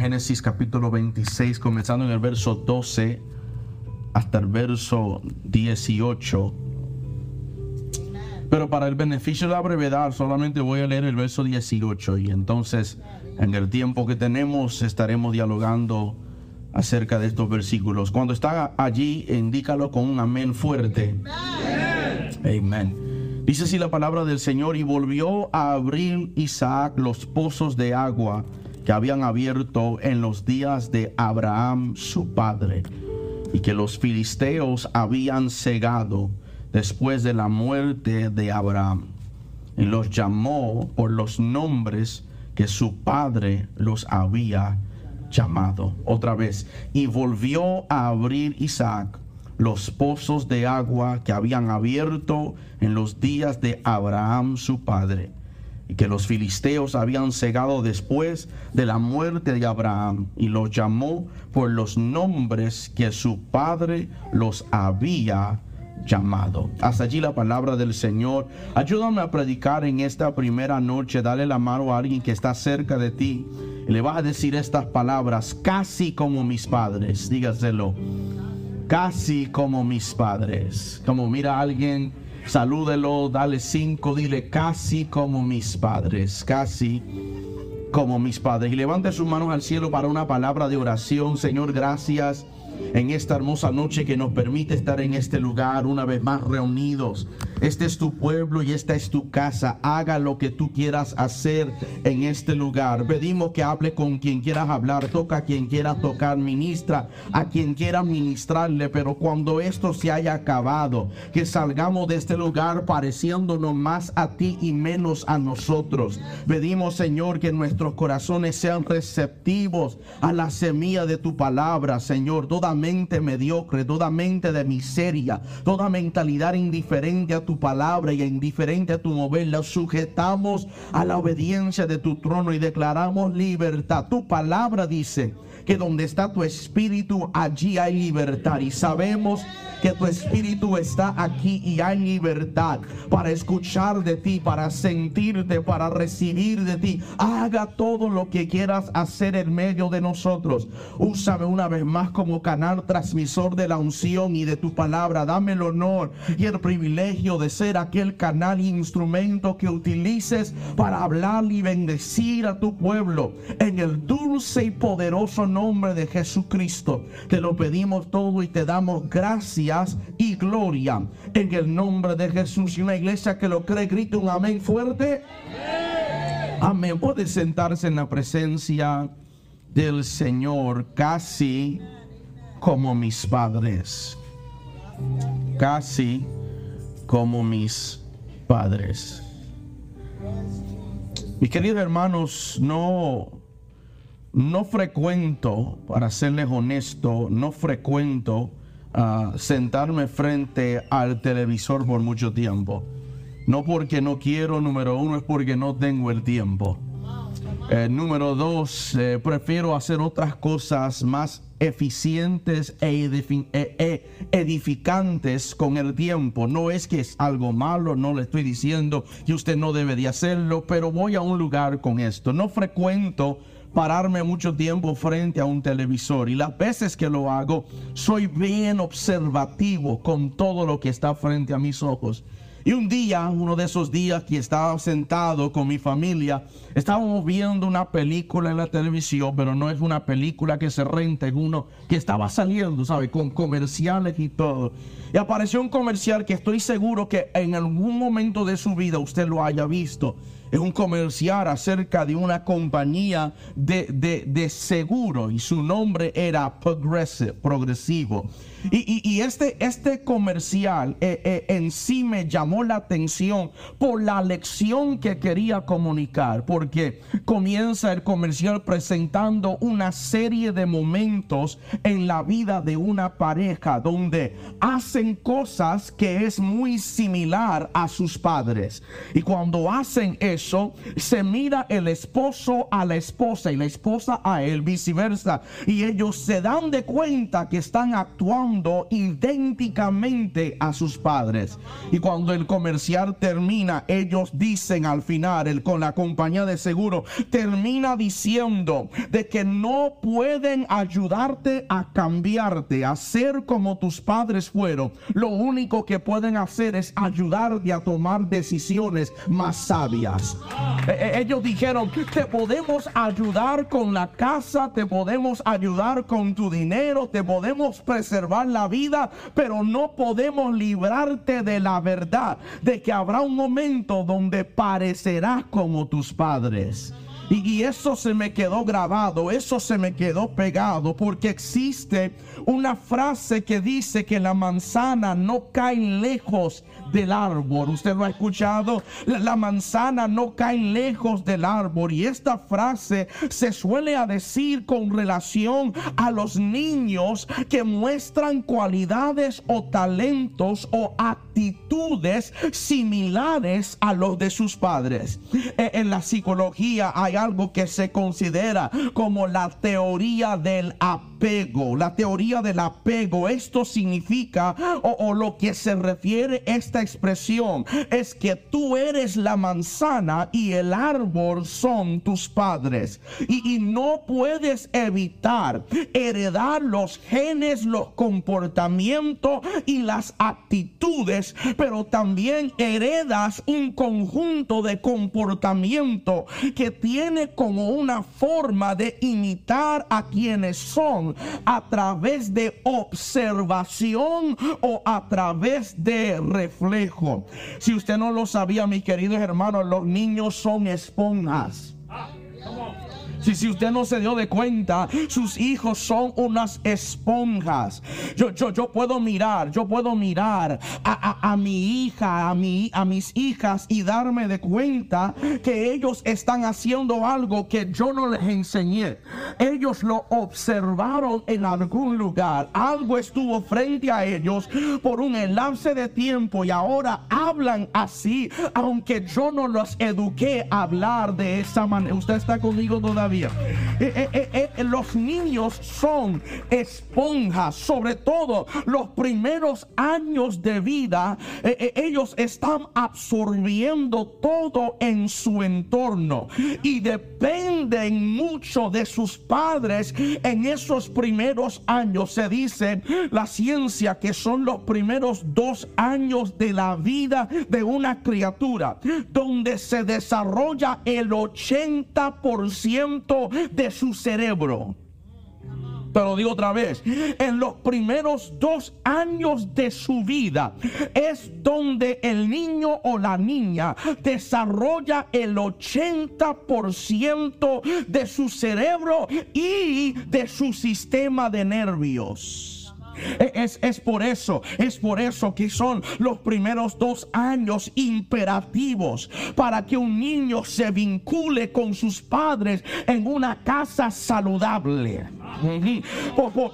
Génesis capítulo 26, comenzando en el verso 12 hasta el verso 18. Pero para el beneficio de la brevedad solamente voy a leer el verso 18 y entonces en el tiempo que tenemos estaremos dialogando acerca de estos versículos. Cuando está allí, indícalo con un amén fuerte. Amén. Dice así la palabra del Señor y volvió a abrir Isaac los pozos de agua que habían abierto en los días de Abraham su padre y que los filisteos habían cegado después de la muerte de Abraham. Y los llamó por los nombres que su padre los había llamado. Otra vez. Y volvió a abrir Isaac los pozos de agua que habían abierto en los días de Abraham su padre y que los filisteos habían cegado después de la muerte de Abraham, y los llamó por los nombres que su padre los había llamado. Hasta allí la palabra del Señor. Ayúdame a predicar en esta primera noche. Dale la mano a alguien que está cerca de ti. Y le vas a decir estas palabras, casi como mis padres. Dígaselo. Casi como mis padres. Como mira a alguien salúdelo, dale cinco, dile casi como mis padres, casi como mis padres. Y levante sus manos al cielo para una palabra de oración. Señor, gracias en esta hermosa noche que nos permite estar en este lugar una vez más reunidos. Este es tu pueblo y esta es tu casa. Haga lo que tú quieras hacer en este lugar. Pedimos que hable con quien quieras hablar, toca a quien quieras tocar, ministra a quien quiera ministrarle, pero cuando esto se haya acabado, que salgamos de este lugar pareciéndonos más a ti y menos a nosotros. Pedimos, Señor, que nuestros corazones sean receptivos a la semilla de tu palabra, Señor. Toda mente mediocre, toda mente de miseria, toda mentalidad indiferente a tu palabra y indiferente a tu mover, la sujetamos a la obediencia de tu trono y declaramos libertad. Tu palabra dice que donde está tu espíritu, allí hay libertad. Y sabemos que tu espíritu está aquí y hay libertad para escuchar de ti, para sentirte, para recibir de ti. Haga todo lo que quieras hacer en medio de nosotros. Úsame una vez más como canal transmisor de la unción y de tu palabra. Dame el honor y el privilegio de ser aquel canal e instrumento que utilices para hablar y bendecir a tu pueblo en el dulce y poderoso nombre de Jesucristo. Te lo pedimos todo y te damos gracias y gloria en el nombre de Jesús. Y una iglesia que lo cree, grita un amén fuerte. Amén. Puede sentarse en la presencia del Señor casi como mis padres. Casi como mis padres. Mis queridos hermanos, no, no frecuento, para serles honesto, no frecuento sentarme frente al televisor por mucho tiempo. No porque no quiero, número uno, es porque no tengo el tiempo. Eh, número dos, eh, prefiero hacer otras cosas más eficientes e, e, e edificantes con el tiempo. No es que es algo malo, no le estoy diciendo que usted no debe de hacerlo, pero voy a un lugar con esto. No frecuento pararme mucho tiempo frente a un televisor y las veces que lo hago soy bien observativo con todo lo que está frente a mis ojos. Y un día, uno de esos días que estaba sentado con mi familia, estábamos viendo una película en la televisión, pero no es una película que se renta en uno que estaba saliendo, ¿sabe? Con comerciales y todo. Y apareció un comercial que estoy seguro que en algún momento de su vida usted lo haya visto es un comercial acerca de una compañía de, de, seguro y su nombre era Progressive, Progresivo. Y, este, este comercial eh, eh, en sí me llamó la atención por la lección que quería comunicar, porque comienza el comercial presentando una serie de momentos en la vida de una pareja donde hacen cosas que es muy similar a sus padres. Y cuando hacen eso, se mira el esposo a la esposa y la esposa a él, viceversa. Y ellos se dan de cuenta que están actuando idénticamente a sus padres. Y cuando el comercial termina, ellos dicen al final, el, con la compañía de seguro, termina diciendo de que no pueden ayudarte a cambiarte, a ser como tus padres fueron. Lo único que pueden hacer es ayudarte a tomar decisiones más sabias. E, e, ellos dijeron, te podemos ayudar con la casa, te podemos ayudar con tu dinero, te podemos preservar la vida, pero no podemos librarte de la verdad, de que habrá un momento donde parecerás como tus padres. Y, eso se me quedó grabado, eso se me quedó pegado, porque existe una frase que dice que la manzana no cae lejos del árbol. ¿Usted lo ha escuchado? La, manzana no cae lejos del árbol. Y esta frase se suele a decir con relación a los niños que muestran cualidades o talentos o actitudes similares a los de sus padres. E, en la psicología hay algo que se considera como la teoría del apego. La teoría del apego. Esto significa o, lo que se refiere expresión es que tú eres la manzana y el árbol son tus padres. Y, y no puedes evitar heredar los genes, los comportamientos y las actitudes, pero también heredas un conjunto de comportamiento que tiene como una forma de imitar a quienes son a través de observación o a través de reflexión si usted no lo sabía, mis queridos hermanos, los niños son esponjas. Si, si usted no se dio de cuenta, sus hijos son unas esponjas. Yo, yo, yo puedo mirar, yo puedo mirar a, mi hija, a, mi, a mis hijas y darme de cuenta que ellos están haciendo algo que yo no les enseñé. Ellos lo observaron en algún lugar. Algo estuvo frente a ellos por un enlace de tiempo y ahora hablan así, aunque yo no los eduqué a hablar de esa manera. Usted está conmigo todavía. Eh, eh, eh, los niños son esponjas, sobre todo los primeros años de vida, ellos están absorbiendo todo en su entorno y dependen mucho de sus padres en esos primeros años. Se dice la ciencia que son los primeros dos años de la vida de una criatura, donde se desarrolla el 80% de su cerebro. Pero digo otra vez, en los primeros dos años de su vida es donde el niño o la niña desarrolla el 80% de su cerebro y de su sistema de nervios. Es, es por eso, es por eso que son los primeros dos años imperativos para que un niño se vincule con sus padres en una casa saludable.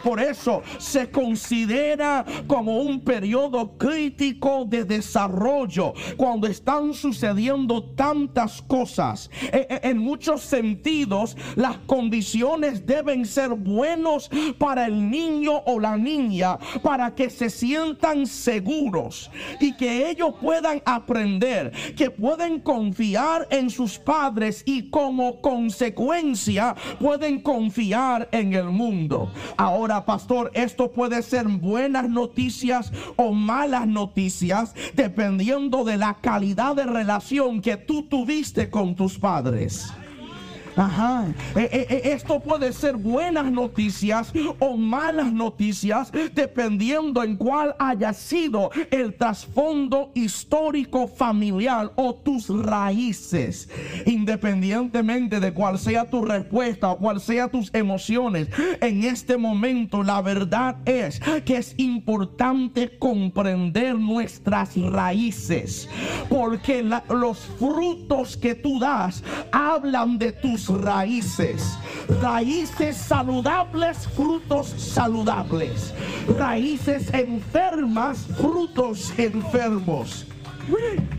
Por, eso se considera como un periodo crítico de desarrollo cuando están sucediendo tantas cosas. E, e, en muchos sentidos, las condiciones deben ser buenos para el niño o la niña para que se sientan seguros y que ellos puedan aprender que pueden confiar en sus padres y como consecuencia pueden confiar en el mundo. Ahora, pastor, esto puede ser buenas noticias o malas noticias dependiendo de la calidad de relación que tú tuviste con tus padres. Ajá. E, e, e, esto puede ser buenas noticias o malas noticias dependiendo en cuál haya sido el trasfondo histórico familiar o tus raíces. Independientemente de cuál sea tu respuesta o cuál sea tus emociones, en este momento la verdad es que es importante comprender nuestras raíces porque los frutos que tú das hablan de tus raíces. Raíces saludables, frutos saludables. Raíces enfermas, frutos enfermos.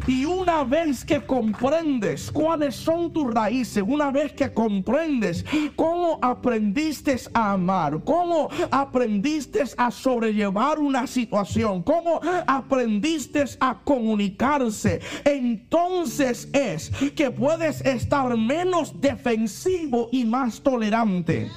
Y una vez que comprendes cuáles son tus raíces, una vez que comprendes cómo aprendiste a amar, cómo aprendiste a sobrellevar una situación, cómo aprendiste a comunicarse, entonces es que puedes estar menos defensivo y más tolerante.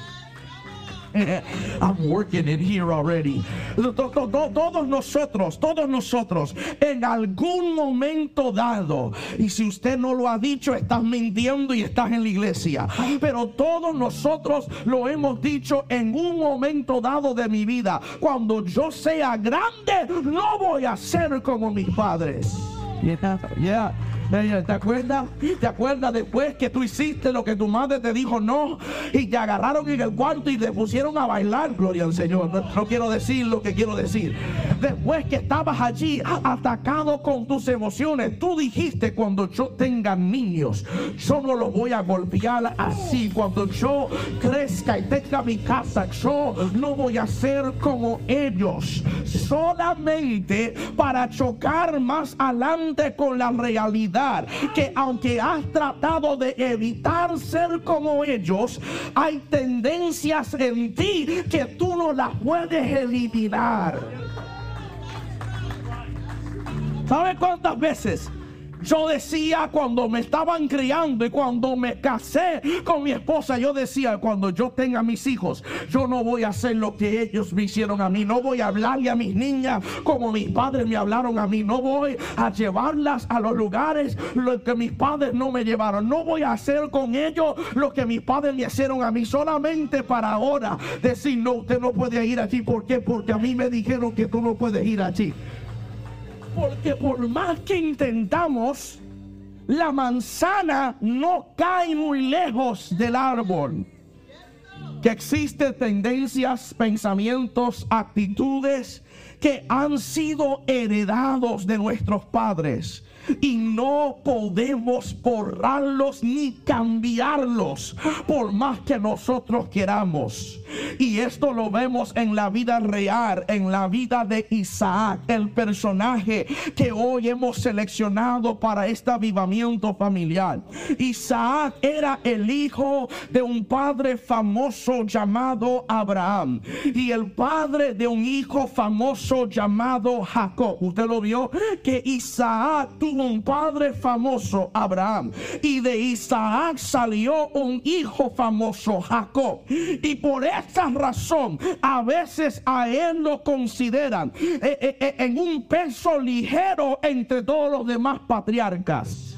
I'm working it here already. Todos nosotros, todos nosotros, en algún momento dado, y si usted no lo ha dicho, estás mintiendo y estás en la iglesia. Pero todos nosotros lo hemos dicho en un momento dado de mi vida. Cuando yo sea grande, no voy a ser como mis padres. Yeah. ¿Te acuerdas? ¿Te acuerdas después que tú hiciste lo que tu madre te dijo no? Y te agarraron en el cuarto y te pusieron a bailar, gloria al Señor. No, quiero decir lo que quiero decir. Después que estabas allí atacado con tus emociones, tú dijiste cuando yo tenga niños, yo no los voy a golpear así. Cuando yo crezca y tenga mi casa, yo no voy a ser como ellos. Solamente para chocar más adelante con la realidad que aunque has tratado de evitar ser como ellos, hay tendencias en ti que tú no las puedes eliminar. ¿Sabes cuántas veces? Yo decía cuando me estaban criando y cuando me casé con mi esposa, yo decía, cuando yo tenga mis hijos, yo no voy a hacer lo que ellos me hicieron a mí. No voy a hablarle a mis niñas como mis padres me hablaron a mí. No voy a llevarlas a los lugares lo que mis padres no me llevaron. No voy a hacer con ellos lo que mis padres me hicieron a mí. Solamente para ahora decir, no, usted no puede ir allí. ¿Por qué? Porque a mí me dijeron que tú no puedes ir allí. Porque por más que intentamos, la manzana no cae muy lejos del árbol. Que existen tendencias, pensamientos, actitudes que han sido heredados de nuestros padres y no podemos borrarlos ni cambiarlos por más que nosotros queramos. Y esto lo vemos en la vida real, en la vida de Isaac, el personaje que hoy hemos seleccionado para este avivamiento familiar. Isaac era el hijo de un padre famoso llamado Abraham y el padre de un hijo famoso llamado Jacob. Usted lo vio que Isaac un padre famoso, Abraham, y de Isaac salió un hijo famoso, Jacob. Y por esa razón, a veces a él lo consideran eh, eh, eh, en un peso ligero entre todos los demás patriarcas.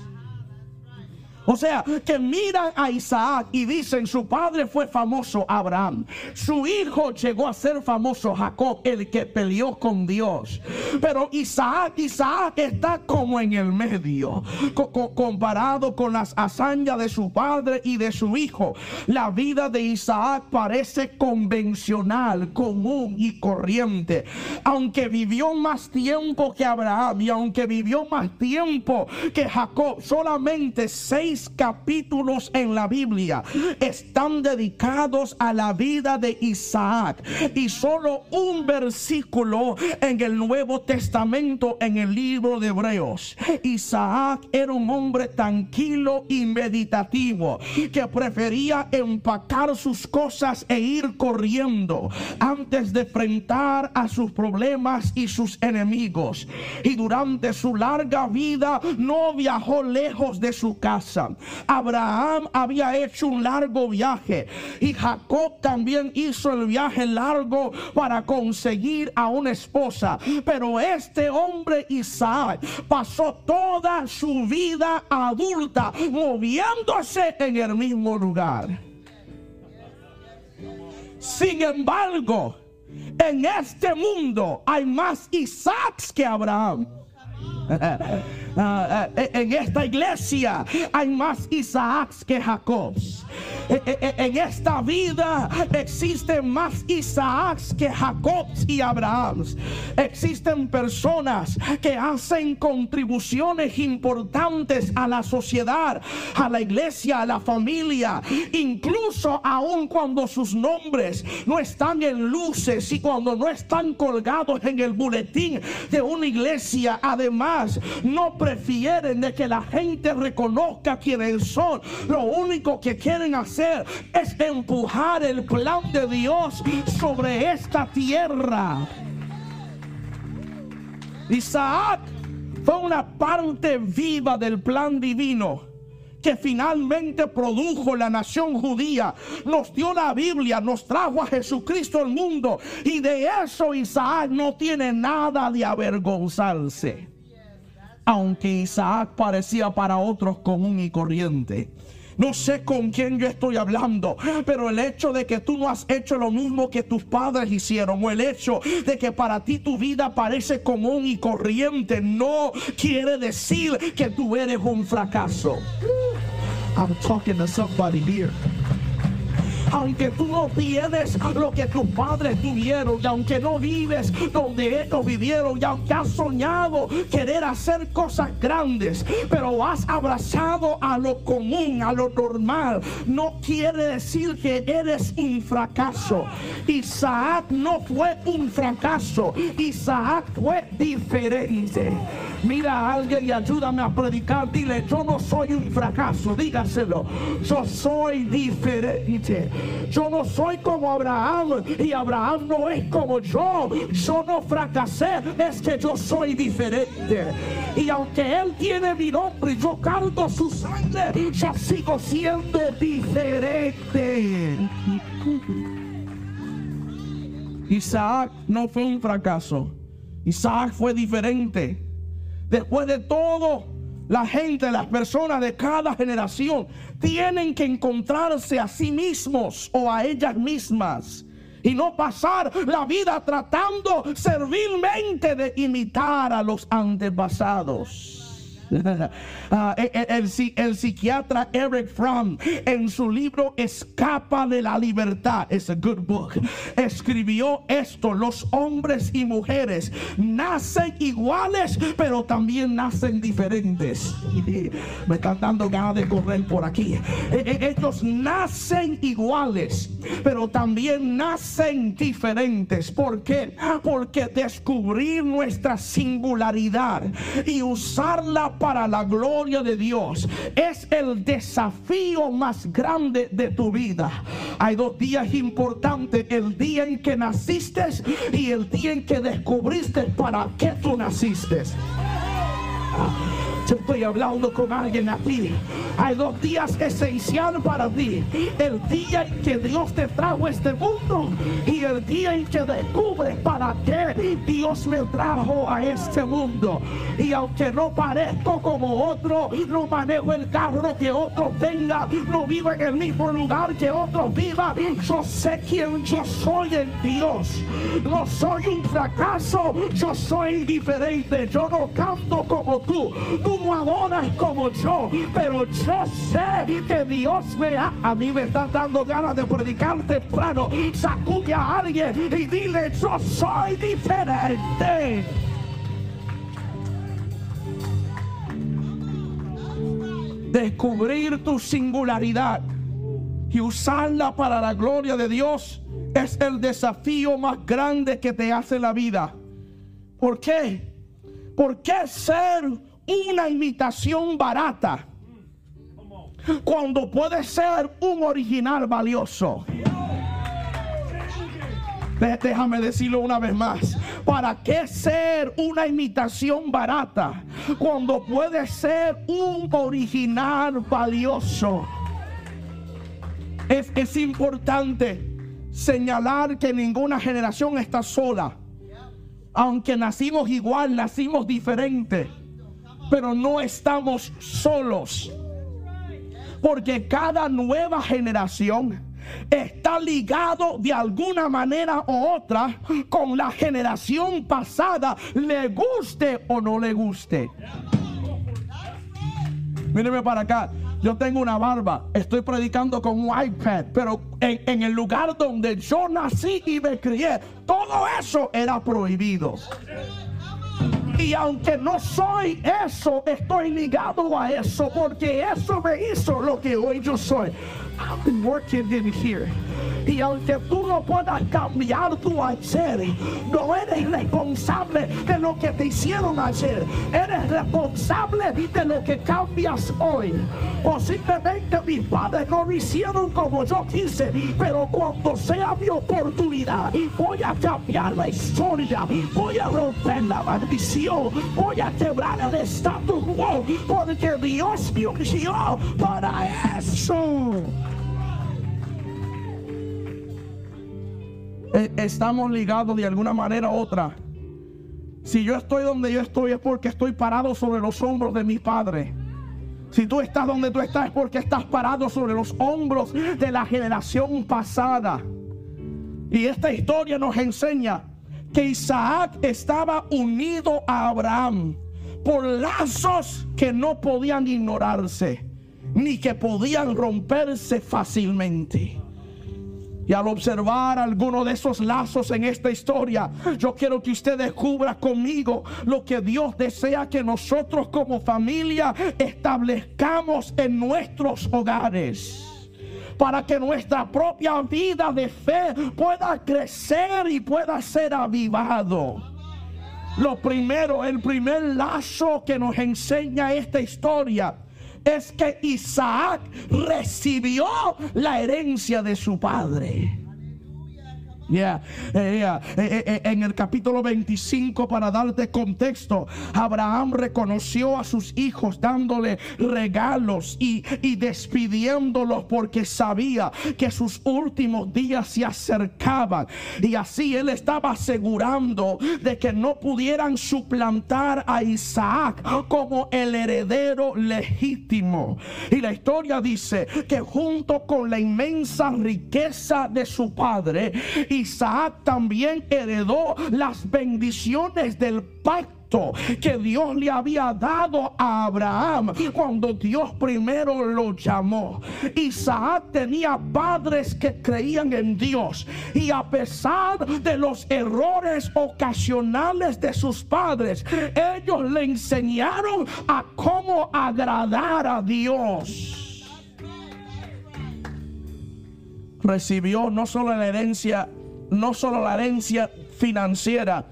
O sea, que miran a Isaac y dicen, su padre fue famoso Abraham, su hijo llegó a ser famoso Jacob, el que peleó con Dios. Pero Isaac, Isaac está como en el medio, comparado con las hazañas de su padre y de su hijo. La vida de Isaac parece convencional, común y corriente. Aunque vivió más tiempo que Abraham y aunque vivió más tiempo que Jacob, solamente seis capítulos en la Biblia están dedicados a la vida de Isaac y solo un versículo en el Nuevo Testamento en el libro de Hebreos. Isaac era un hombre tranquilo y meditativo que prefería empacar sus cosas e ir corriendo antes de enfrentar a sus problemas y sus enemigos. Y durante su larga vida no viajó lejos de su casa Abraham había hecho un largo viaje y Jacob también hizo el viaje largo para conseguir a una esposa. Pero este hombre Isaac pasó toda su vida adulta moviéndose en el mismo lugar. Sin embargo, en este mundo hay más Isaacs que Abraham. Ah, ah, en esta iglesia hay más Isaacs que Jacobs. E- e- e- En esta vida existen más Isaacs que Jacob y Abraham. Existen personas que hacen contribuciones importantes a la sociedad, a la iglesia, a la familia, incluso aun cuando sus nombres no están en luces y cuando no están colgados en el boletín de una iglesia. Además, no prefieren de que la gente reconozca quiénes son. Lo único que quieren hacer es empujar el plan de Dios sobre esta tierra. Isaac fue una parte viva del plan divino que finalmente produjo la nación judía, nos dio la Biblia, nos trajo a Jesucristo al mundo y de eso Isaac no tiene nada de avergonzarse. Aunque Isaac parecía para otros común y corriente. No sé con quién yo estoy hablando, pero el hecho de que tú no has hecho lo mismo que tus padres hicieron, o el hecho de que para ti tu vida parece común y corriente, no quiere decir que tú eres un fracaso. I'm talking to somebody here. Aunque tú no tienes lo que tus padres tuvieron, y aunque no vives donde ellos vivieron, y aunque has soñado querer hacer cosas grandes, pero has abrazado a lo común, a lo normal, no quiere decir que eres un fracaso. Isaac no fue un fracaso, Isaac fue diferente. Mira a alguien y ayúdame a predicar. Dile, yo no soy un fracaso. Dígaselo. Yo soy diferente. Yo no soy como Abraham. Y Abraham no es como yo. Yo no fracasé. Es que yo soy diferente. Y aunque él tiene mi nombre y yo cargo su sangre, yo sigo siendo diferente. Isaac no fue un fracaso. Isaac fue diferente. Después de todo, la gente, las personas de cada generación tienen que encontrarse a sí mismos o a ellas mismas y no pasar la vida tratando servilmente de imitar a los antepasados. Ah, el, el- el- el psiquiatra Eric Fromm en su libro Escapa de la libertad, es a good book, escribió esto, los hombres y mujeres nacen iguales, pero también nacen diferentes. Me están dando ganas de correr por aquí. E- e- Ellos nacen iguales, pero también nacen diferentes. ¿Por qué? Porque descubrir nuestra singularidad y usarla para la gloria de Dios es el desafío más grande de tu vida. Hay dos días importantes, el día en que naciste y el día en que descubriste para qué tú naciste. Estoy hablando con alguien aquí. Hay dos días esenciales para ti. El día en que Dios te trajo a este mundo y el día en que descubres para qué Dios me trajo a este mundo. Y aunque no parezco como otro, no manejo el carro que otro tenga, no vivo en el mismo lugar que otros vivan, yo sé quién yo soy en Dios. No soy un fracaso, yo soy diferente. Yo no canto como tú adoras como yo, pero yo sé que Dios me ha. A mí me está dando ganas de predicar temprano. Sacude a alguien y dile: Yo soy diferente. Descubrir tu singularidad y usarla para la gloria de Dios es el desafío más grande que te hace la vida. ¿Por qué? ¿Por qué ser una imitación barata cuando puede ser un original valioso? Dé- Déjame decirlo una vez más. ¿Para qué ser una imitación barata cuando puede ser un original valioso? Es, es importante señalar que ninguna generación está sola. Aunque nacimos igual, nacimos diferente. Pero no estamos solos. Porque cada nueva generación está ligado de alguna manera u otra con la generación pasada, le guste o no le guste. Míreme para acá. Yo tengo una barba, estoy predicando con un iPad, pero en, en el lugar donde yo nací y me crié, todo eso era prohibido. Y aunque no soy eso, estoy ligado a eso porque eso me hizo lo que hoy yo soy. I've been working in here. Y aunque tú no puedas cambiar tu ayer, no eres responsable de lo que te hicieron ayer. Eres responsable de lo que cambias hoy. Posiblemente mis padres no lo hicieron como yo quise, pero cuando sea mi oportunidad, voy a cambiar la historia, voy a romper la maldición, voy a quebrar el status quo, porque Dios me ungió para eso. Estamos ligados de alguna manera u otra. Si yo estoy donde yo estoy es porque estoy parado sobre los hombros de mi Padre. Si tú estás donde tú estás es porque estás parado sobre los hombros de la generación pasada. Y esta historia nos enseña que Isaac estaba unido a Abraham por lazos que no podían ignorarse, ni que podían romperse fácilmente. Y al observar alguno de esos lazos en esta historia, yo quiero que usted descubra conmigo lo que Dios desea que nosotros como familia establezcamos en nuestros hogares para que nuestra propia vida de fe pueda crecer y pueda ser avivado. Lo primero, el primer lazo que nos enseña esta historia es que Isaac recibió la herencia de su padre. Yeah, yeah. Eh, eh, en el capítulo 25, para darte contexto, Abraham reconoció a sus hijos dándole regalos y, y despidiéndolos porque sabía que sus últimos días se acercaban. Y así él estaba asegurando de que no pudieran suplantar a Isaac como el heredero legítimo. Y la historia dice que junto con la inmensa riqueza de su padre, Isaac también heredó las bendiciones del pacto que Dios le había dado a Abraham cuando Dios primero lo llamó. Isaac tenía padres que creían en Dios y a pesar de los errores ocasionales de sus padres, ellos le enseñaron a cómo agradar a Dios. Recibió no solo la herencia no solo la herencia financiera,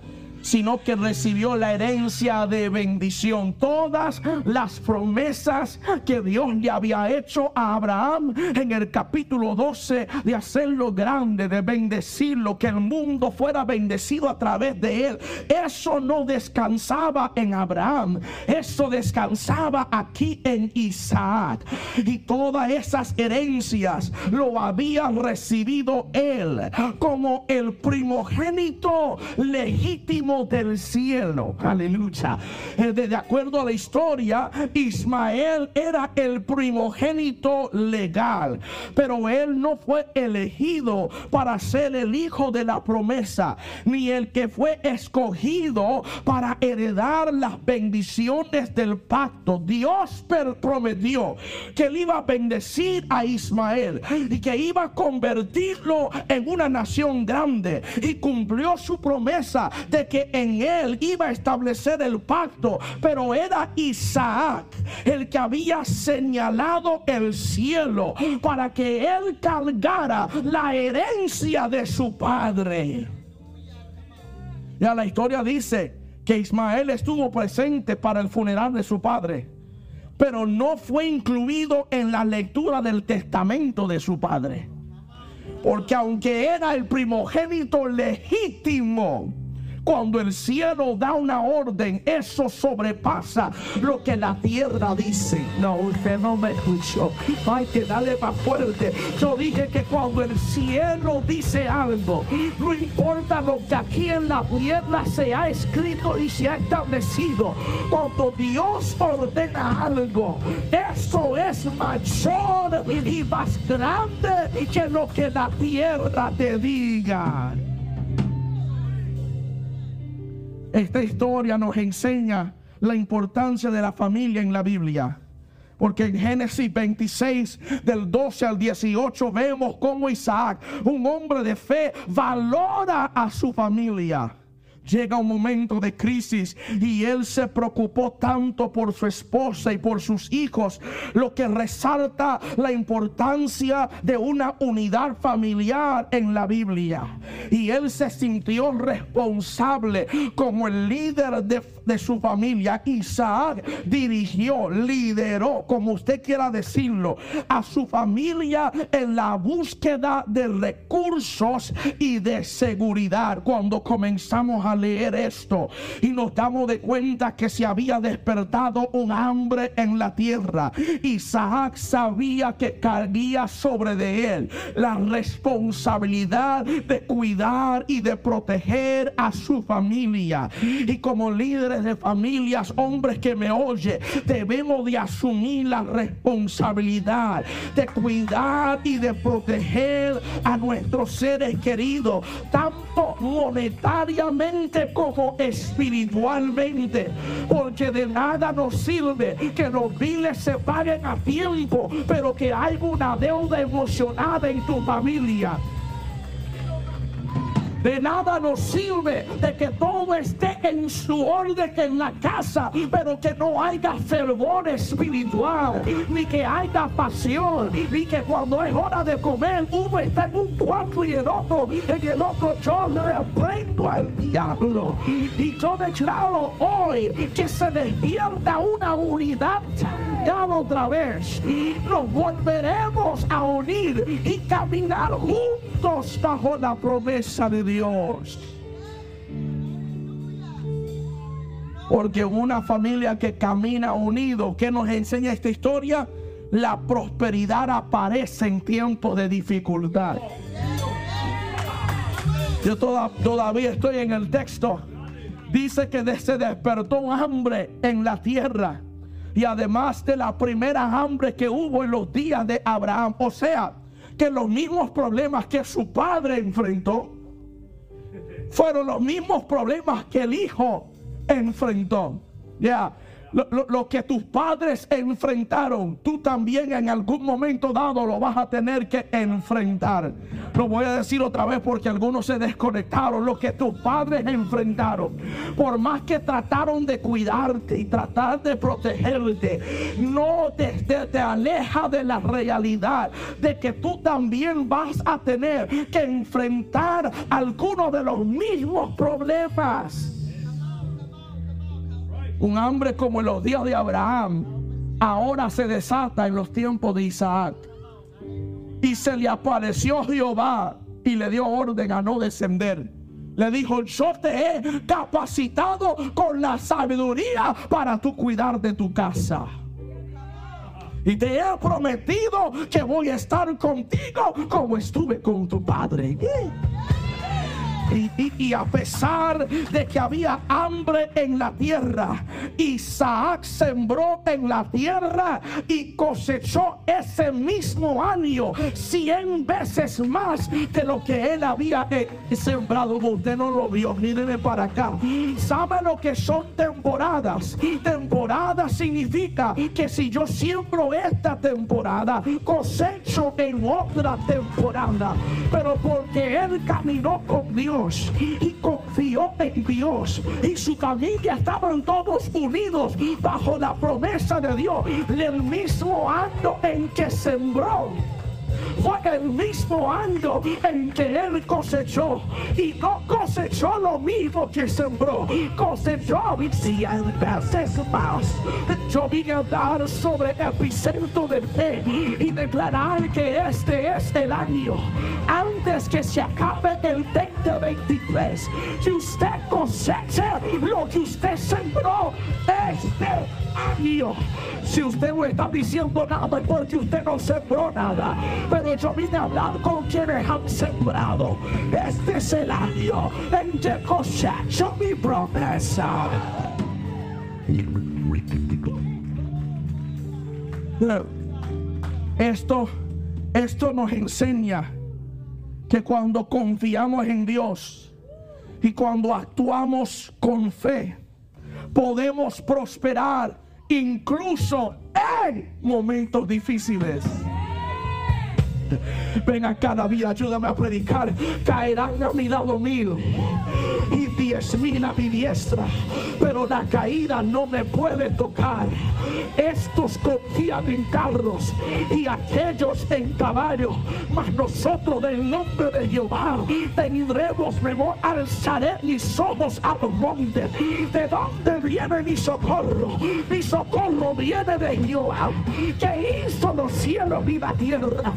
sino que recibió la herencia de bendición. Todas las promesas que Dios le había hecho a Abraham en el capítulo 12 de hacerlo grande, de bendecirlo, que el mundo fuera bendecido a través de él. Eso no descansaba en Abraham, eso descansaba aquí en Isaac. Y todas esas herencias lo había recibido él como el primogénito legítimo del cielo. Aleluya. Eh, de acuerdo a la historia, Ismael era el primogénito legal, pero él no fue elegido para ser el hijo de la promesa, ni el que fue escogido para heredar las bendiciones del pacto. Dios prometió que él iba a bendecir a Ismael y que iba a convertirlo en una nación grande y cumplió su promesa de que en él iba a establecer el pacto, pero era Isaac el que había señalado el cielo para que él cargara la herencia de su padre. Ya la historia dice que Ismael estuvo presente para el funeral de su padre, pero no fue incluido en la lectura del testamento de su padre. Porque aunque era el primogénito legítimo, cuando el cielo da una orden, eso sobrepasa lo que la tierra dice. No, usted no me escuchó. Hay que darle más fuerte. Yo dije que cuando el cielo dice algo, no importa lo que aquí en la tierra se ha escrito y se ha establecido. Cuando Dios ordena algo, eso es mayor y más grande que lo que la tierra te diga. Esta historia nos enseña la importancia de la familia en la Biblia. Porque en Génesis 26, del 12 al 18, vemos cómo Isaac, un hombre de fe, valora a su familia llega un momento de crisis y él se preocupó tanto por su esposa y por sus hijos, lo que resalta la importancia de una unidad familiar en la Biblia. Y él se sintió responsable como el líder de, de su familia. Isaac dirigió, lideró, como usted quiera decirlo, a su familia en la búsqueda de recursos y de seguridad. Cuando comenzamos a leer esto y nos damos de cuenta que se había despertado un hambre en la tierra. Isaac sabía que caía sobre de él la responsabilidad de cuidar y de proteger a su familia. Y como líderes de familias, hombres que me oye, debemos de asumir la responsabilidad de cuidar y de proteger a nuestros seres queridos, tanto monetariamente como espiritualmente, porque de nada nos sirve que los biles se paguen a tiempo, pero que hay una deuda emocionada en tu familia. De nada nos sirve de que todo esté en su orden en la casa, pero que no haya fervor espiritual, ni que haya pasión, ni que cuando es hora de comer, uno está en un cuarto y el otro, en el otro yo reprendo al diablo. Y yo declaro hoy que se despierta una unidad ya otra vez. Nos volveremos a unir y caminar juntos bajo la promesa de Dios. Porque una familia que camina unido, ¿qué nos enseña esta historia? La prosperidad aparece en tiempos de dificultad. Yo toda- todavía estoy en el texto. Dice que se despertó hambre en la tierra. Y además de la primera hambre que hubo en los días de Abraham. O sea, que los mismos problemas que su padre enfrentó fueron los mismos problemas que el hijo enfrentó. Ya, lo, que tus padres enfrentaron, tú también en algún momento dado lo vas a tener que enfrentar. Lo voy a decir otra vez porque algunos se desconectaron. Lo que tus padres enfrentaron, por más que trataron de cuidarte y tratar de protegerte, no te, te- te aleja de la realidad de que tú también vas a tener que enfrentar algunos de los mismos problemas. Un hambre como en los días de Abraham ahora se desata en los tiempos de Isaac. Y se le apareció Jehová y le dio orden a no descender. Le dijo, yo te he capacitado con la sabiduría para tu cuidar de tu casa. Y te he prometido que voy a estar contigo como estuve con tu padre. Y, y- y a pesar de que había hambre en la tierra, Isaac sembró en la tierra y cosechó ese mismo año cien veces más de lo que él había eh, sembrado. Usted no lo vio, míreme para acá. ¿Sabe lo que son temporadas? Temporada significa que si yo siembro esta temporada, cosecho en otra temporada. Pero porque él caminó con Dios y confió en Dios y su familia estaban todos unidos bajo la promesa de Dios. El mismo año en que sembró fue el mismo año en que él cosechó y no cosechó lo mismo que sembró, cosechó cien veces más. Yo vine a hablar sobre epicentro de fe y declarar que este es el año antes que se acabe el 2023. Si usted cosecha lo que usted sembró este año. Si usted no está diciendo nada es porque usted no sembró nada. Pero yo vine a hablar con quienes han sembrado. Este es el año en que cosecho mi promesa. Esto, esto nos enseña que cuando confiamos en Dios y cuando actuamos con fe, podemos prosperar incluso en momentos difíciles. Ven a cada vida, ayúdame a predicar. Caerán a mi lado mil y diez mil a mi diestra, pero la caída no me puede tocar. Estos confían en carros y aquellos en caballos, mas nosotros del nombre de Jehová tendremos memor, alzaré mis ojos a los montes. ¿De dónde viene mi socorro? Mi socorro viene de Jehová, que hizo los cielos y la tierra.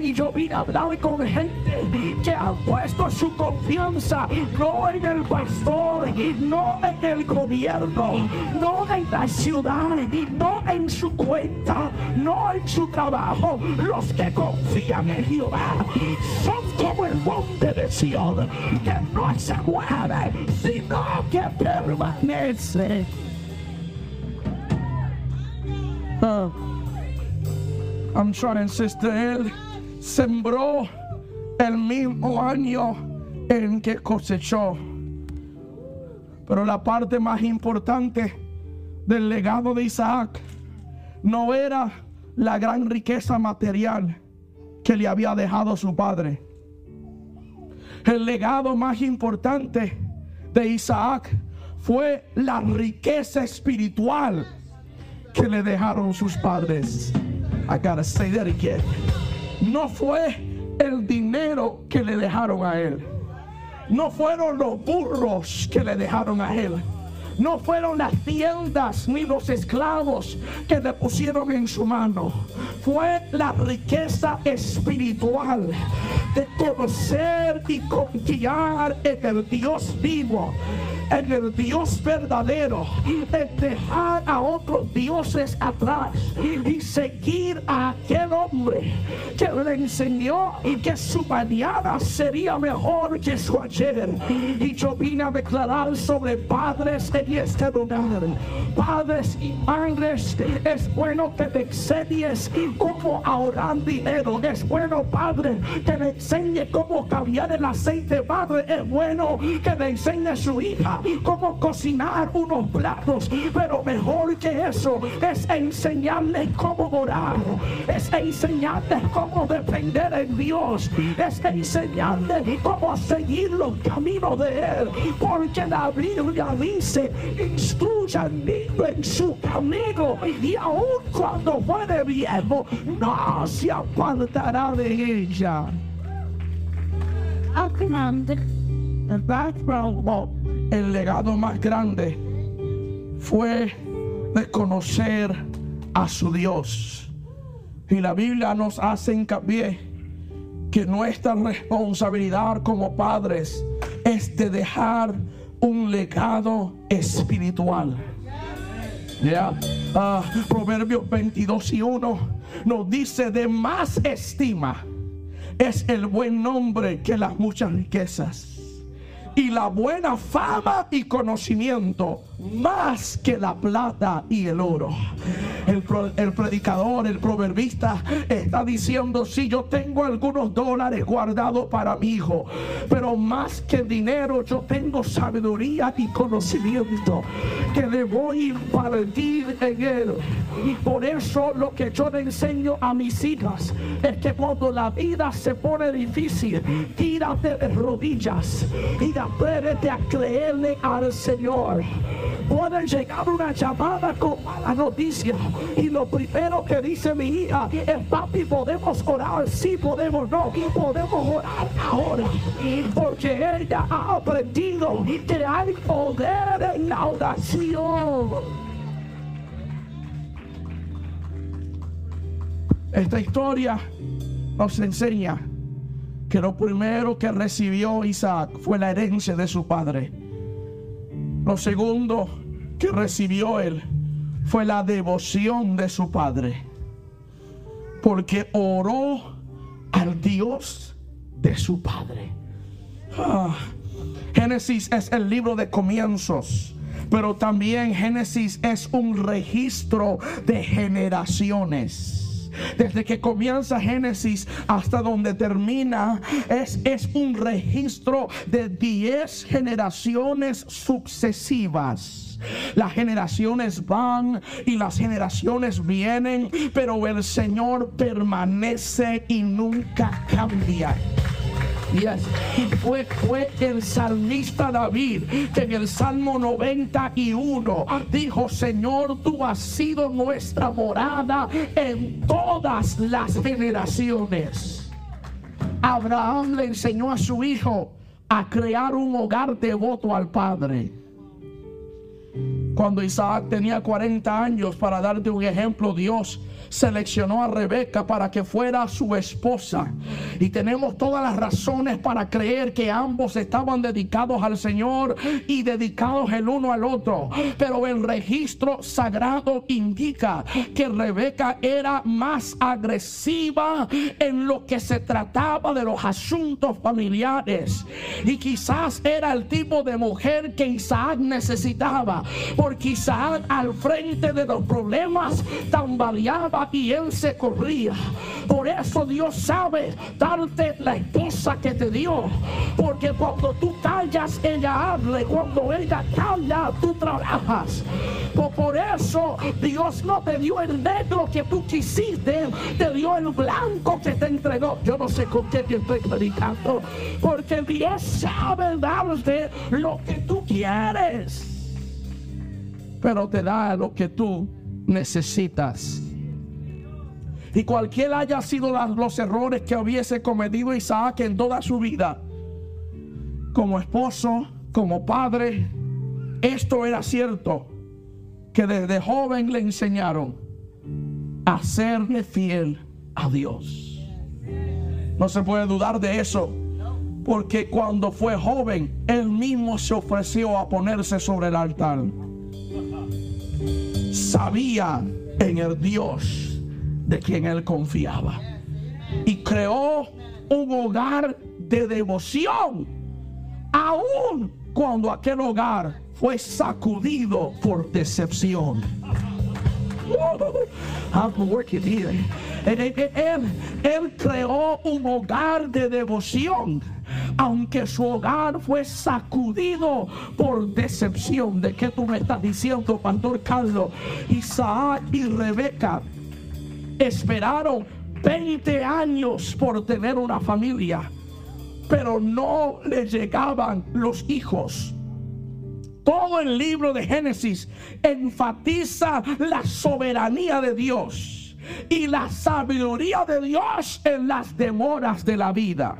Y yo vine a hablar con gente que ha puesto su confianza no en el pastor, no en el gobierno, no en la ciudad, no en su cuenta, no en su trabajo. Los que confían en Jehová son como el monte de Sion, que no se mueve, sino que permanece. Ah. I'm trying to insist él sembró el mismo año en que cosechó. Pero la parte más importante del legado de Isaac no era la gran riqueza material que le había dejado su padre. El legado más importante de Isaac fue la riqueza espiritual que le dejaron sus padres. I gotta say that again no fue el dinero que le dejaron a él. No fueron los burros que le dejaron a él. No fueron las tiendas ni los esclavos que le pusieron en su mano. Fue la riqueza espiritual de conocer y confiar en el Dios vivo en el Dios verdadero, en dejar a otros dioses atrás y seguir a aquel hombre que le enseñó que su mañana sería mejor que su ayer. Y yo vine a declarar sobre padres en este lugar, padres y madres, es bueno que te enseñes cómo ahorrar dinero, es bueno, padre, que le enseñe cómo cambiar el aceite, padre, es bueno que le enseñe a su hija cómo cocinar unos platos, pero mejor que eso es enseñarles cómo orar, es enseñarles cómo depender en Dios, es enseñarles cómo seguir los caminos de Él, porque la Biblia dice, instruya al niño en su camino y aun cuando fuere viejo, no se apartará de ella. El el legado más grande fue de conocer a su Dios. Y la Biblia nos hace hincapié que nuestra responsabilidad como padres es de dejar un legado espiritual. Ya, ah, Proverbios 22 y 1 nos dice de más estima es el buen nombre que las muchas riquezas y la buena fama y conocimiento más que la plata y el oro. El, el, predicador, el proverbista está diciendo, si yo tengo algunos dólares guardados para mi hijo, pero más que dinero yo tengo sabiduría y conocimiento que le voy a impartir en él. Y por eso lo que yo le enseño a mis hijas es que cuando la vida se pone difícil, tírate de rodillas y apréndete a creerle al Señor puede llegar una llamada con mala noticia. Y lo primero que dice mi hija es, papi, podemos orar, sí podemos, no, podemos orar ahora. Porque ella ha aprendido que hay poder en la oración. Esta historia nos enseña que lo primero que recibió Isaac fue la herencia de su padre. Lo segundo que recibió él fue la devoción de su padre. Porque oró al Dios de su padre. Ah, Génesis es el libro de comienzos. Pero también Génesis es un registro de generaciones. Desde que comienza Génesis hasta donde termina, es, es un registro de 10 generaciones sucesivas. Las generaciones van y las generaciones vienen, pero el Señor permanece y nunca cambia. Y fue, fue el salmista David que en el Salmo 91 dijo, Señor, tú has sido nuestra morada en todas las generaciones. Abraham le enseñó a su hijo a crear un hogar devoto al Padre. Cuando Isaac tenía 40 años, para darte un ejemplo, Dios seleccionó a Rebeca para que fuera su esposa. Y tenemos todas las razones para creer que ambos estaban dedicados al Señor y dedicados el uno al otro. Pero el registro sagrado indica que Rebeca era más agresiva en lo que se trataba de los asuntos familiares. Y quizás era el tipo de mujer que Isaac necesitaba. Porque Isaac al frente de los problemas y él se corría. Por eso Dios sabe darte la esposa que te dio. Porque cuando tú callas, ella habla. Cuando ella calla, tú trabajas. Por, eso Dios no te dio el negro que tú quisiste, te dio el blanco que te entregó. Yo no sé con qué te estoy predicando. Porque Dios sabe darte lo que tú quieres. Pero te da lo que tú necesitas. Y cualquiera haya sido los errores que hubiese cometido Isaac en toda su vida, como esposo, como padre, esto era cierto, que desde joven le enseñaron a serle fiel a Dios. No se puede dudar de eso, porque cuando fue joven, él mismo se ofreció a ponerse sobre el altar. Sabía en el Dios de quien él confiaba. Y creó un hogar de devoción, aun cuando aquel hogar fue sacudido por decepción. él creó un hogar de devoción aunque su hogar fue sacudido por decepción. ¿De qué tú me estás diciendo, Pastor Carlos? Isaac y Rebeca esperaron 20 años por tener una familia, pero no les llegaban los hijos. Todo el libro de Génesis enfatiza la soberanía de Dios y la sabiduría de Dios en las demoras de la vida.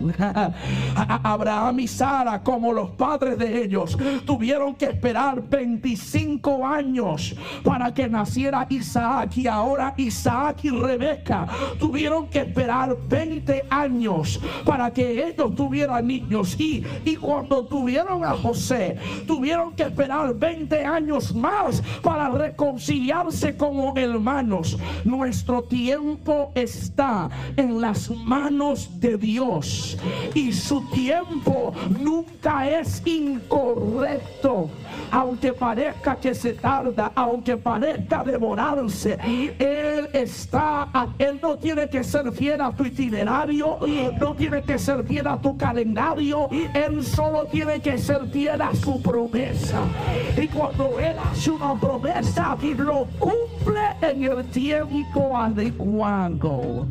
Abraham y Sara, como los padres de ellos, tuvieron que esperar 25 años para que naciera Isaac. Y ahora Isaac y Rebeca tuvieron que esperar 20 años para que ellos tuvieran niños. Y, y cuando tuvieron a José, tuvieron que esperar 20 años más para reconciliarse como hermanos. Nuestro tiempo está en las manos de Dios y su tiempo nunca es incorrecto. Aunque parezca que se tarda, aunque parezca demorarse, Él está, Él no tiene que ser fiel a tu itinerario, no tiene que ser fiel a tu calendario, Él solo tiene que ser fiel a su promesa. Y cuando Él hace una promesa, lo cumple en el tiempo adecuado.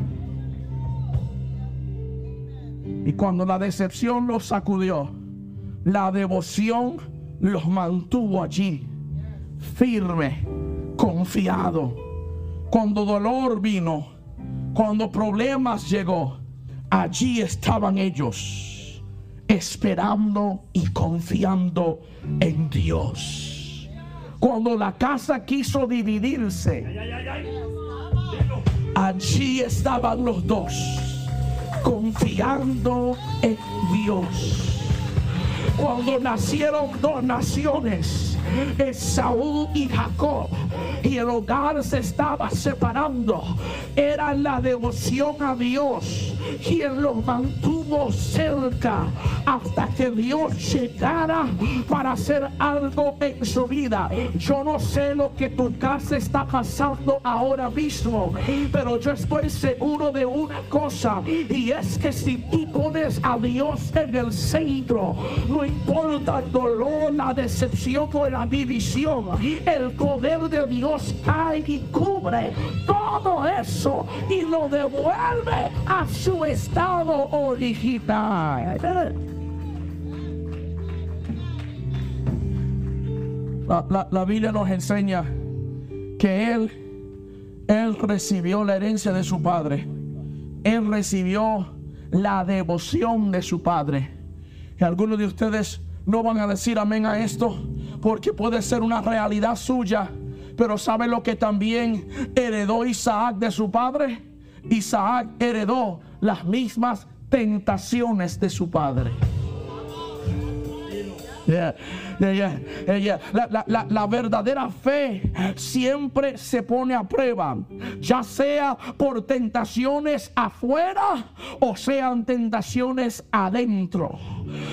Y cuando la decepción los sacudió, la devoción los mantuvo allí, firme, confiado. Cuando dolor vino, cuando problemas llegó, allí estaban ellos, esperando y confiando en Dios. Cuando la casa quiso dividirse, allí estaban los dos confiando en Dios. Cuando nacieron dos naciones, Esaú y Jacob, y el hogar se estaba separando, era la devoción a Dios quien los mantuvo cerca hasta que Dios llegara para hacer algo en su vida. Yo no sé lo que tu casa está pasando ahora mismo, pero yo estoy seguro de una cosa y es que si tú pones a Dios en el centro, no importa el dolor, la decepción o la división, el poder de Dios cae y cubre todo eso y lo devuelve a su estado original. La, la- la Biblia nos enseña que él, él recibió la herencia de su padre. Él recibió la devoción de su padre. Y algunos de ustedes no van a decir amén a esto porque puede ser una realidad suya. Pero ¿sabe lo que también heredó Isaac de su padre? Isaac heredó las mismas tentaciones de su padre. Yeah, yeah, yeah. La, la- la- la verdadera fe siempre se pone a prueba, ya sea por tentaciones afuera o sean tentaciones adentro.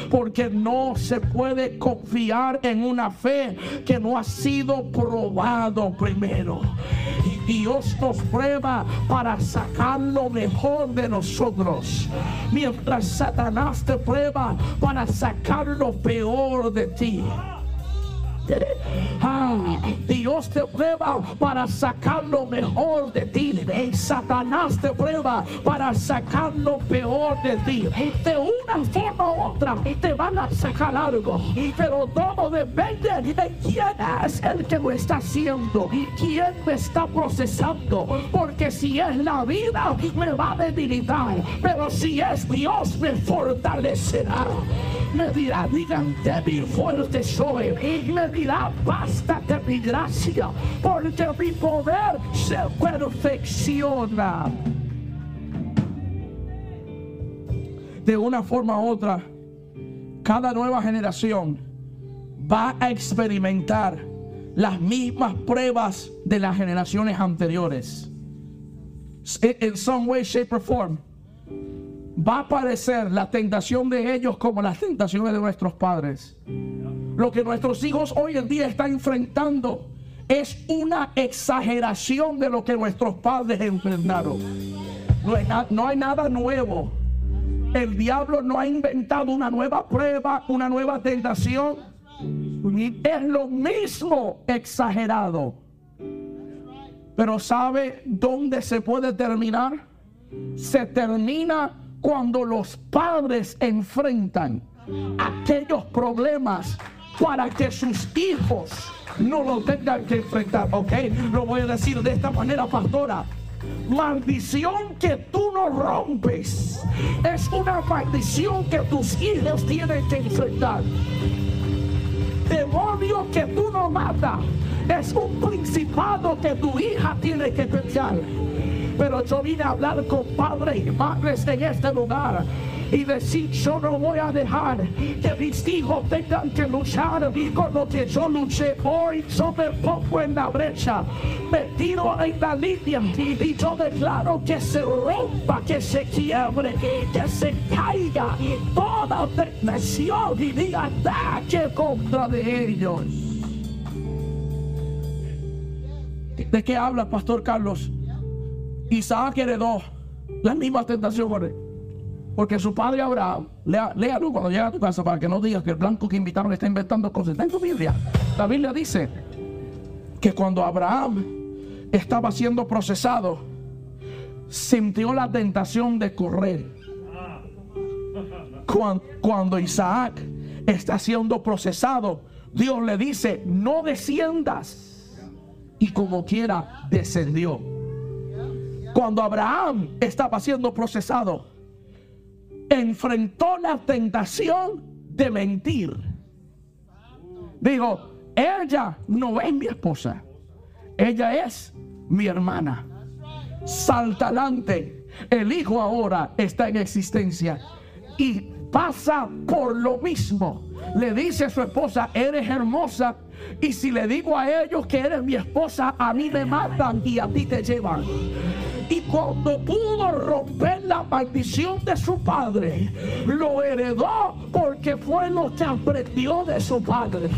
Porque no se puede confiar en una fe que no ha sido probado primero. Y Dios nos prueba para sacar lo mejor de nosotros. Mientras Satanás te prueba para sacar lo peor de ti. Ah, Dios te prueba para sacar lo mejor de ti. Satanás te prueba para sacar lo peor de ti. De una forma u otra te van a sacar algo. Pero todo depende de quién es el que lo está haciendo. Quién me está procesando. Porque si es la vida, me va a debilitar. Pero si es Dios, me fortalecerá. Me dirá, digan débil, fuerte soy. Y me dirá, bástate mi gracia, porque mi poder se perfecciona. De una forma u otra, cada nueva generación va a experimentar las mismas pruebas de las generaciones anteriores. En some way, shape or form va a aparecer la tentación de ellos como las tentaciones de nuestros padres. Lo que nuestros hijos hoy en día están enfrentando es una exageración de lo que nuestros padres enfrentaron. No no hay nada nuevo. El diablo no ha inventado una nueva prueba, una nueva tentación. Es lo mismo exagerado. Pero ¿sabe dónde se puede terminar? se termina cuando los padres enfrentan aquellos problemas para que sus hijos no lo tengan que enfrentar. Ok, lo voy a decir de esta manera, pastora. Maldición que tú no rompes es una maldición que tus hijos tienen que enfrentar. Demonio que tú no matas es un principado que tu hija tiene que pensar. Pero yo vine a hablar con padres y madres en este lugar y decir, yo no voy a dejar que mis hijos tengan que luchar con lo que yo luché hoy. Yo me en la brecha, me tiro en la línea y yo declaro que se rompa, que se quiebre, que se caiga toda tentación y diga ataque contra de ellos. ¿De qué habla, Pastor Carlos? Isaac heredó la misma tentación con él. Porque su padre Abraham, lea, léalo cuando llega a tu casa para que no digas que el blanco que invitaron está inventando cosas. Está en tu Biblia. La Biblia dice que cuando Abraham estaba siendo procesado, sintió la tentación de correr. Cuan- Cuando Isaac está siendo procesado, Dios le dice, no desciendas. Y como quiera, descendió. Cuando Abraham estaba siendo procesado, enfrentó la tentación de mentir. Dijo, ella no es mi esposa, ella es mi hermana. Salta adelante, el hijo ahora está en existencia y pasa por lo mismo. Le dice a su esposa, eres hermosa. Y si le digo a ellos que eres mi esposa, a mí me matan y a ti te llevan. Y cuando pudo romper la maldición de su padre, lo heredó porque fue lo que aprendió de su padre.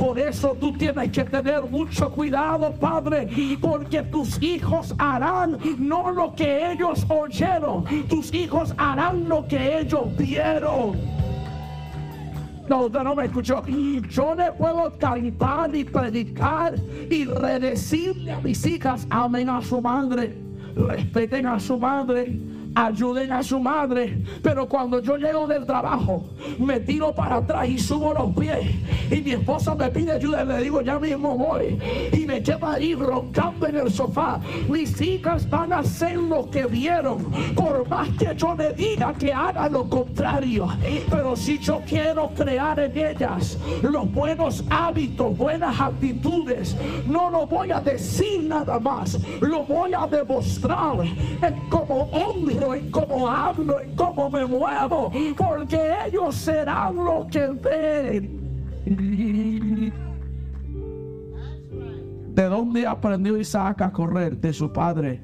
Por eso tú tienes que tener mucho cuidado, Padre, porque tus hijos harán no lo que ellos oyeron, tus hijos harán lo que ellos vieron. No, usted no me escuchó. Yo le puedo cantar y predicar y redecirle a mis hijas, amen a su madre, respeten a su madre ayuden a su madre. Pero cuando yo llego del trabajo, me tiro para atrás y subo los pies. Y mi esposa me pide ayuda y le digo, ya mismo voy. Y me queda ahí roncando en el sofá. Mis hijas van a hacer lo que vieron. Por más que yo le diga que haga lo contrario. Pero si yo quiero crear en ellas los buenos hábitos, buenas actitudes, no lo voy a decir nada más. Lo voy a demostrar como hombre en cómo hablo, en cómo me muevo, porque ellos serán lo que ven. ¿De dónde aprendió Isaac a correr? De su padre.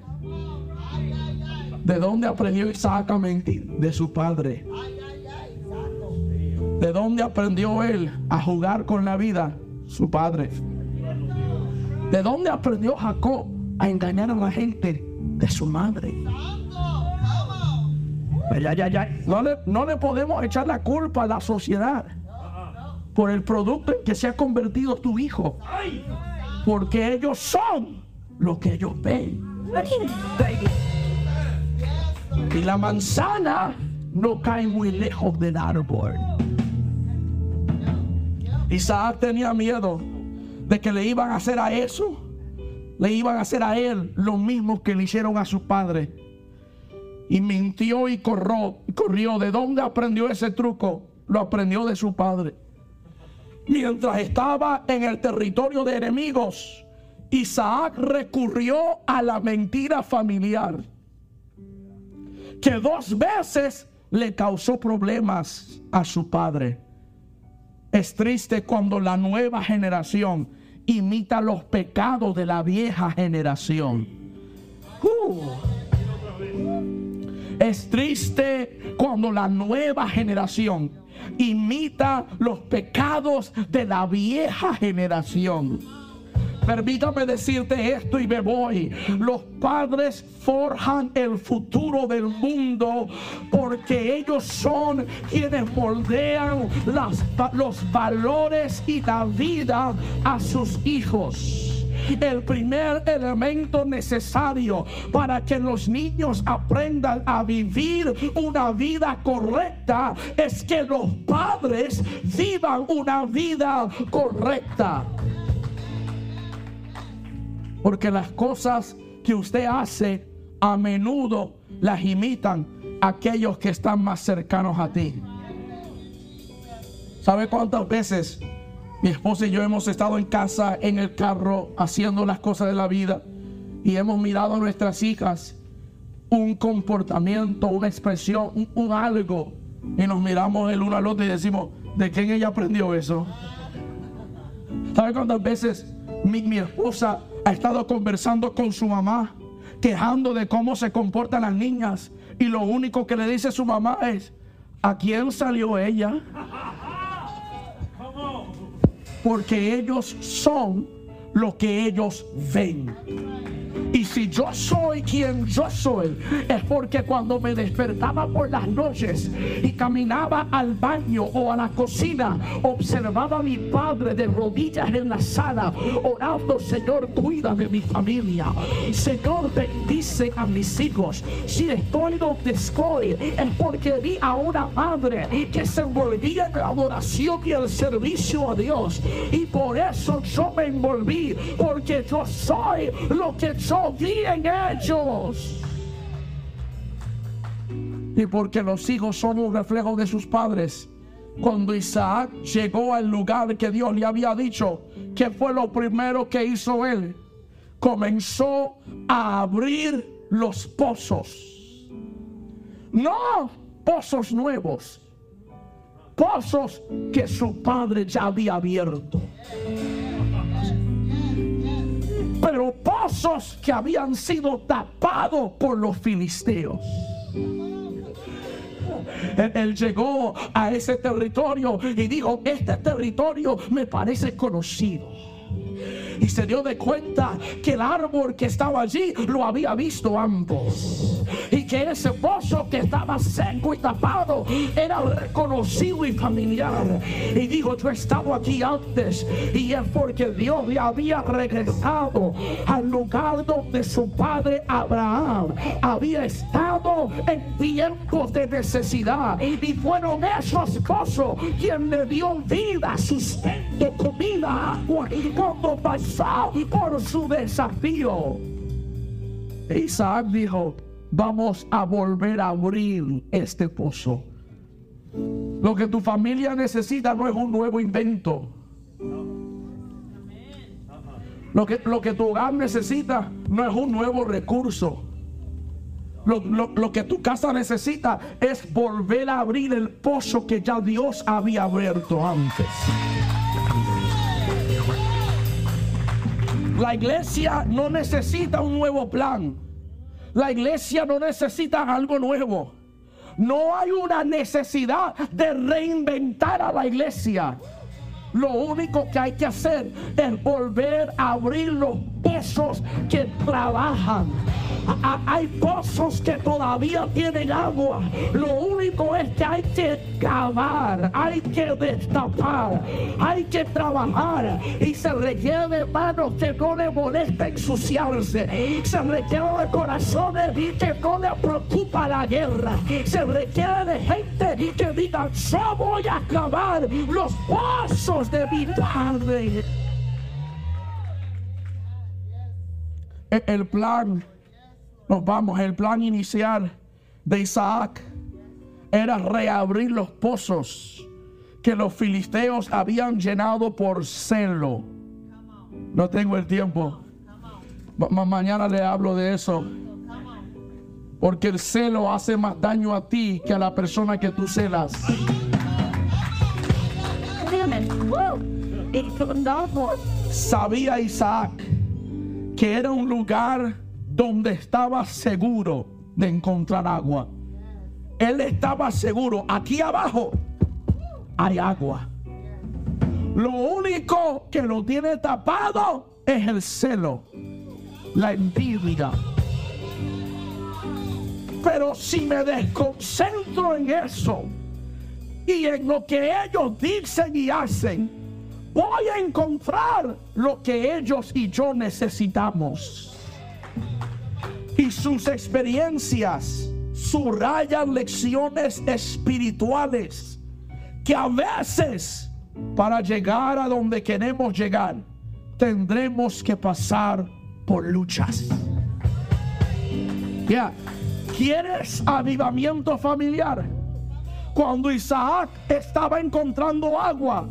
¿De dónde aprendió Isaac a mentir? De su padre. ¿De dónde aprendió él a jugar con la vida? Su padre. ¿De dónde aprendió Jacob a engañar a la gente? De su madre. No, le, no le podemos echar la culpa a la sociedad por el producto en que se ha convertido tu hijo. Porque ellos son lo que ellos ven. Y la manzana no cae muy lejos del árbol. Isaac tenía miedo de que le iban a hacer a eso, le iban a hacer a él lo mismo que le hicieron a su padre y mintió y corrió. ¿De dónde aprendió ese truco? Lo aprendió de su padre. Mientras estaba en el territorio de enemigos, Isaac recurrió a la mentira familiar, que dos veces le causó problemas a su padre. Es triste cuando la nueva generación imita los pecados de la vieja generación. Uh. Es triste cuando la nueva generación imita los pecados de la vieja generación. Permítame decirte esto y me voy. Los padres forjan el futuro del mundo porque ellos son quienes moldean los valores y la vida a sus hijos el primer elemento necesario para que los niños aprendan a vivir una vida correcta es que los padres vivan una vida correcta. Porque las cosas que usted hace a menudo las imitan aquellos que están más cercanos a ti. ¿Sabe cuántas veces mi esposa y yo hemos estado en casa, en el carro, haciendo las cosas de la vida y hemos mirado a nuestras hijas un comportamiento, una expresión, un, algo y nos miramos el uno al otro y decimos, ¿de quién ella aprendió eso? ¿Sabe cuántas veces mi, mi esposa ha estado conversando con su mamá, quejando de cómo se comportan las niñas y lo único que le dice su mamá es, ¿a quién salió ella? Porque ellos son lo que ellos ven. Y si yo soy quien yo soy, es porque cuando me despertaba por las noches y caminaba al baño o a la cocina, observaba a mi padre de rodillas en la sala, orando, Señor, cuida de mi familia. Señor, bendice a mis hijos. Si estoy donde estoy, es porque vi a una madre que se envolvía en la adoración y el servicio a Dios. Y por eso yo me envolví, porque yo soy lo que yo en ellos. Y porque los hijos son un reflejo de sus padres. Cuando Isaac llegó al lugar que Dios le había dicho, que fue lo primero que hizo él? Comenzó a abrir los pozos. No pozos nuevos, pozos que su padre ya había abierto. Pero pozos que habían sido tapados por los filisteos. Él, él, llegó a ese territorio y dijo, este territorio me parece conocido y se dio de cuenta que el árbol que estaba allí lo había visto ambos. Y que ese pozo que estaba seco y tapado era reconocido y familiar. Y dijo yo he estado aquí antes y es porque Dios le había regresado al lugar donde su padre Abraham había estado en tiempos de necesidad. Y fueron esos pozos quien le dio vida sustento comida agua y cuando pasó por su desafío. Isaac dijo, vamos a volver a abrir este pozo. Lo que tu familia necesita no es un nuevo invento. Lo que, lo que tu hogar necesita no es un nuevo recurso. Lo, lo, lo, que tu casa necesita es volver a abrir el pozo que ya Dios había abierto antes. La iglesia no necesita un nuevo plan. La iglesia no necesita algo nuevo. No hay una necesidad de reinventar a la iglesia. Lo único que hay que hacer es volver a abrir los pozos que trabajan. Hay pozos que todavía tienen agua. Lo único es que hay que cavar, hay que destapar, hay que trabajar. Y se requiere de manos que no le molesta ensuciarse. Se requiere de corazones que no le preocupa la guerra. Se requiere de gente que diga, yo voy a cavar los pozos de mi padre. El plan, nos vamos, el plan inicial de Isaac era reabrir los pozos que los filisteos habían llenado por celo. No tengo el tiempo. Ma mañana le hablo de eso. Porque el celo hace más daño a ti que a la persona que tú celas. Sabía Isaac que era un lugar donde estaba seguro de encontrar agua. Él estaba seguro, aquí abajo hay agua. Lo único que lo tiene tapado es el celo, la envidia. Pero si me desconcentro en eso y en lo que ellos dicen y hacen, voy a encontrar lo que ellos y yo necesitamos. Y sus experiencias subrayan lecciones espirituales que a veces para llegar a donde queremos llegar tendremos que pasar por luchas. Ya, ¿quieres avivamiento familiar? Cuando Isaac estaba encontrando agua,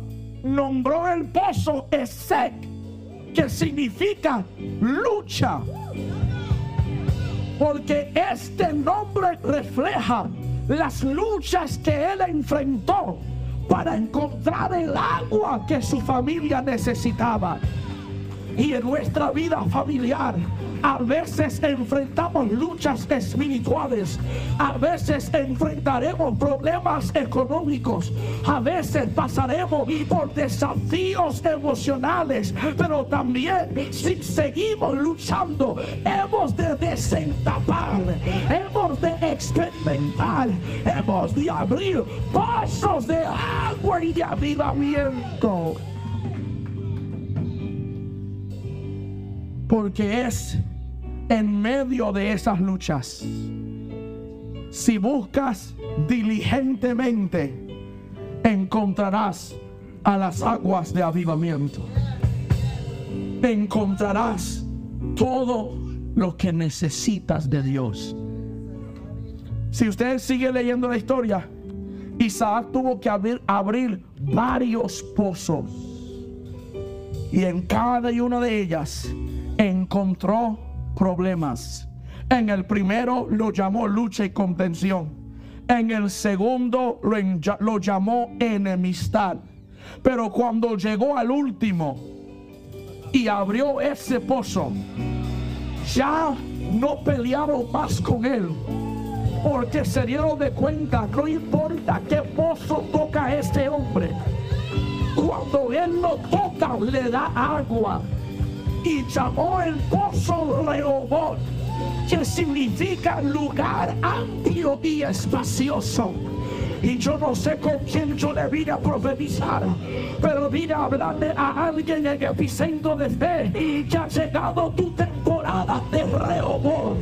nombró el pozo Esec, que significa lucha. Porque este nombre refleja las luchas que él enfrentó para encontrar el agua que su familia necesitaba. Y en nuestra vida familiar, a veces enfrentamos luchas espirituales, a veces enfrentaremos problemas económicos, a veces pasaremos por desafíos emocionales, pero también si seguimos luchando, hemos de desentapar, hemos de experimentar, hemos de abrir pasos de agua y de avivamiento. Porque es en medio de esas luchas. Si buscas diligentemente, encontrarás a las aguas de avivamiento. Encontrarás todo lo que necesitas de Dios. Si usted sigue leyendo la historia, Isaac tuvo que abrir, abrir varios pozos. Y en cada una de ellas encontró problemas. En el primero lo llamó lucha y contención. En el segundo lo, lo, llamó enemistad. Pero cuando llegó al último y abrió ese pozo, ya no pelearon más con él. Porque se dieron de cuenta, no importa qué pozo toca este hombre. Cuando él lo toca, le da agua. Y llamó el pozo Rehoboth, que significa lugar amplio y espacioso. Y yo no sé con quién yo le vine a profetizar, pero vine a hablarle a alguien en epicentro de fe. Ya ha llegado tu temporada de Rehoboth.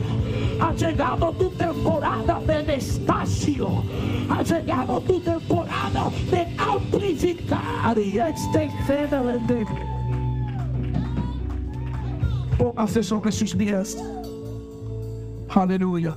Ha llegado tu temporada de despacio. Ha llegado tu temporada de amplificar y extender. Póngase sobre sus pies. Aleluya.